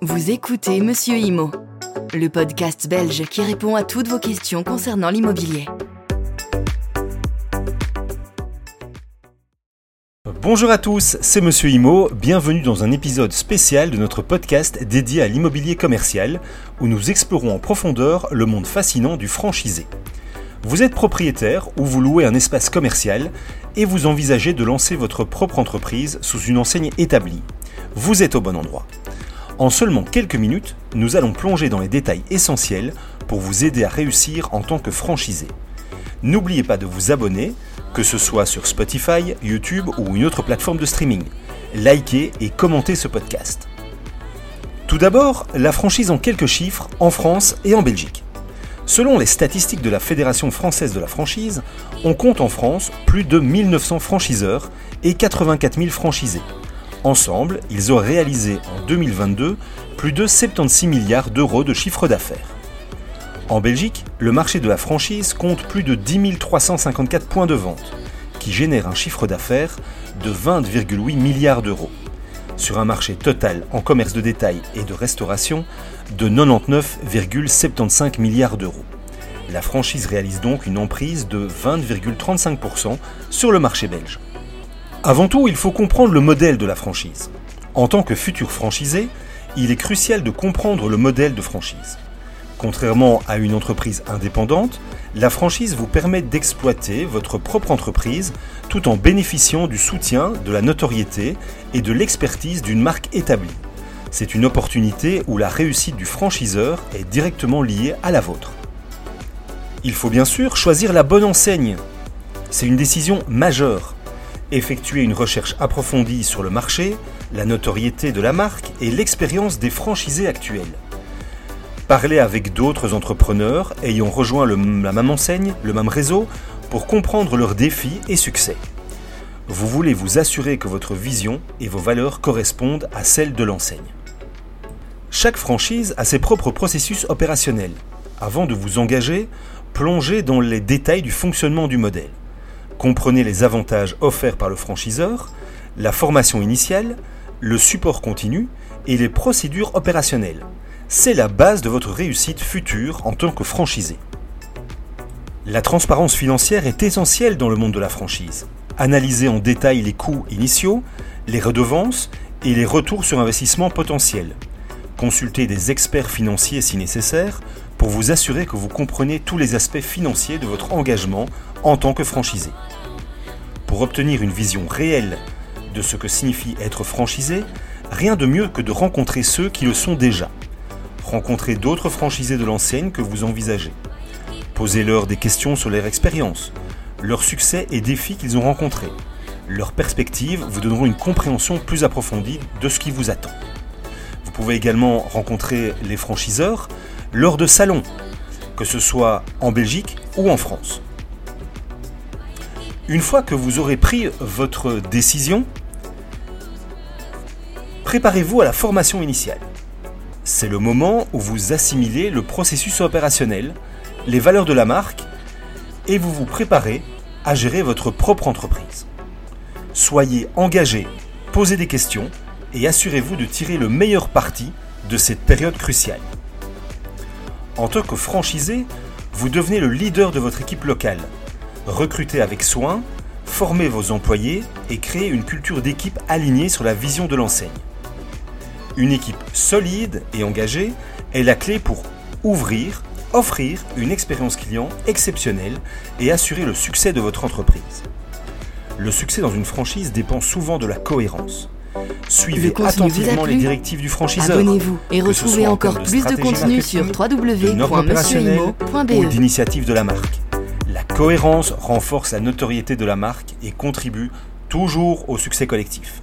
Vous écoutez Monsieur Imo, le podcast belge qui répond à toutes vos questions concernant l'immobilier. Bonjour à tous, c'est Monsieur Imo, bienvenue dans un épisode spécial de notre podcast dédié à l'immobilier commercial, où nous explorons en profondeur le monde fascinant du franchisé. Vous êtes propriétaire ou vous louez un espace commercial et vous envisagez de lancer votre propre entreprise sous une enseigne établie. Vous êtes au bon endroit. En seulement quelques minutes, nous allons plonger dans les détails essentiels pour vous aider à réussir en tant que franchisé. N'oubliez pas de vous abonner, que ce soit sur Spotify, YouTube ou une autre plateforme de streaming. Likez et commentez ce podcast. Tout d'abord, la franchise en quelques chiffres en France et en Belgique. Selon les statistiques de la Fédération française de la franchise, on compte en France plus de 1900 franchiseurs et 84 000 franchisés. Ensemble, ils ont réalisé en 2022 plus de 76 milliards d'euros de chiffre d'affaires. En Belgique, le marché de la franchise compte plus de 10 354 points de vente, qui génèrent un chiffre d'affaires de 20,8 milliards d'euros sur un marché total en commerce de détail et de restauration de 99,75 milliards d'euros. La franchise réalise donc une emprise de 20,35% sur le marché belge. Avant tout, il faut comprendre le modèle de la franchise. En tant que futur franchisé, il est crucial de comprendre le modèle de franchise. Contrairement à une entreprise indépendante, la franchise vous permet d'exploiter votre propre entreprise tout en bénéficiant du soutien, de la notoriété et de l'expertise d'une marque établie. C'est une opportunité où la réussite du franchiseur est directement liée à la vôtre. Il faut bien sûr choisir la bonne enseigne. C'est une décision majeure. Effectuer une recherche approfondie sur le marché, la notoriété de la marque et l'expérience des franchisés actuels. Parler avec d'autres entrepreneurs ayant rejoint la même enseigne, le même réseau, pour comprendre leurs défis et succès. Vous voulez vous assurer que votre vision et vos valeurs correspondent à celles de l'enseigne. Chaque franchise a ses propres processus opérationnels. Avant de vous engager, plongez dans les détails du fonctionnement du modèle. Comprenez les avantages offerts par le franchiseur, la formation initiale, le support continu et les procédures opérationnelles c'est la base de votre réussite future en tant que franchisé. La transparence financière est essentielle dans le monde de la franchise. Analysez en détail les coûts initiaux, les redevances et les retours sur investissement potentiels. Consultez des experts financiers si nécessaire pour vous assurer que vous comprenez tous les aspects financiers de votre engagement en tant que franchisé. Pour obtenir une vision réelle de ce que signifie être franchisé, rien de mieux que de rencontrer ceux qui le sont déjà. Rencontrez d'autres franchisés de l'enseigne que vous envisagez. Posez-leur des questions sur leur expérience, leurs succès et défis qu'ils ont rencontrés. Leurs perspectives vous donneront une compréhension plus approfondie de ce qui vous attend. Vous pouvez également rencontrer les franchiseurs lors de salons, que ce soit en Belgique ou en France. Une fois que vous aurez pris votre décision, préparez-vous à la formation initiale. C'est le moment où vous assimilez le processus opérationnel, les valeurs de la marque, et vous vous préparez à gérer votre propre entreprise. Soyez engagé, posez des questions et assurez-vous de tirer le meilleur parti de cette période cruciale. En tant que franchisé, vous devenez le leader de votre équipe locale. Recrutez avec soin, formez vos employés et créez une culture d'équipe alignée sur la vision de l'enseigne. Une équipe solide et engagée est la clé pour ouvrir, offrir une expérience client exceptionnelle et assurer le succès de votre entreprise. Le succès dans une franchise dépend souvent de la cohérence. Suivez attentivement les directives du franchiseur. Abonnez-vous et retrouvez encore plus de contenu sur www.monsieurimo.be ou d'initiatives de la marque. La cohérence renforce la notoriété de la marque et contribue toujours au succès collectif.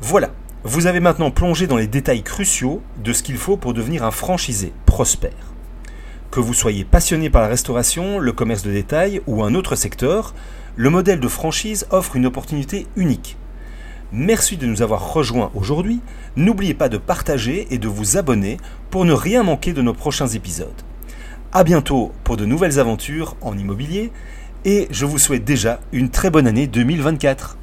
Voilà, vous avez maintenant plongé dans les détails cruciaux de ce qu'il faut pour devenir un franchisé prospère. Que vous soyez passionné par la restauration, le commerce de détail ou un autre secteur, le modèle de franchise offre une opportunité unique. Merci de nous avoir rejoints aujourd'hui. N'oubliez pas de partager et de vous abonner pour ne rien manquer de nos prochains épisodes. A bientôt pour de nouvelles aventures en immobilier et je vous souhaite déjà une très bonne année 2024.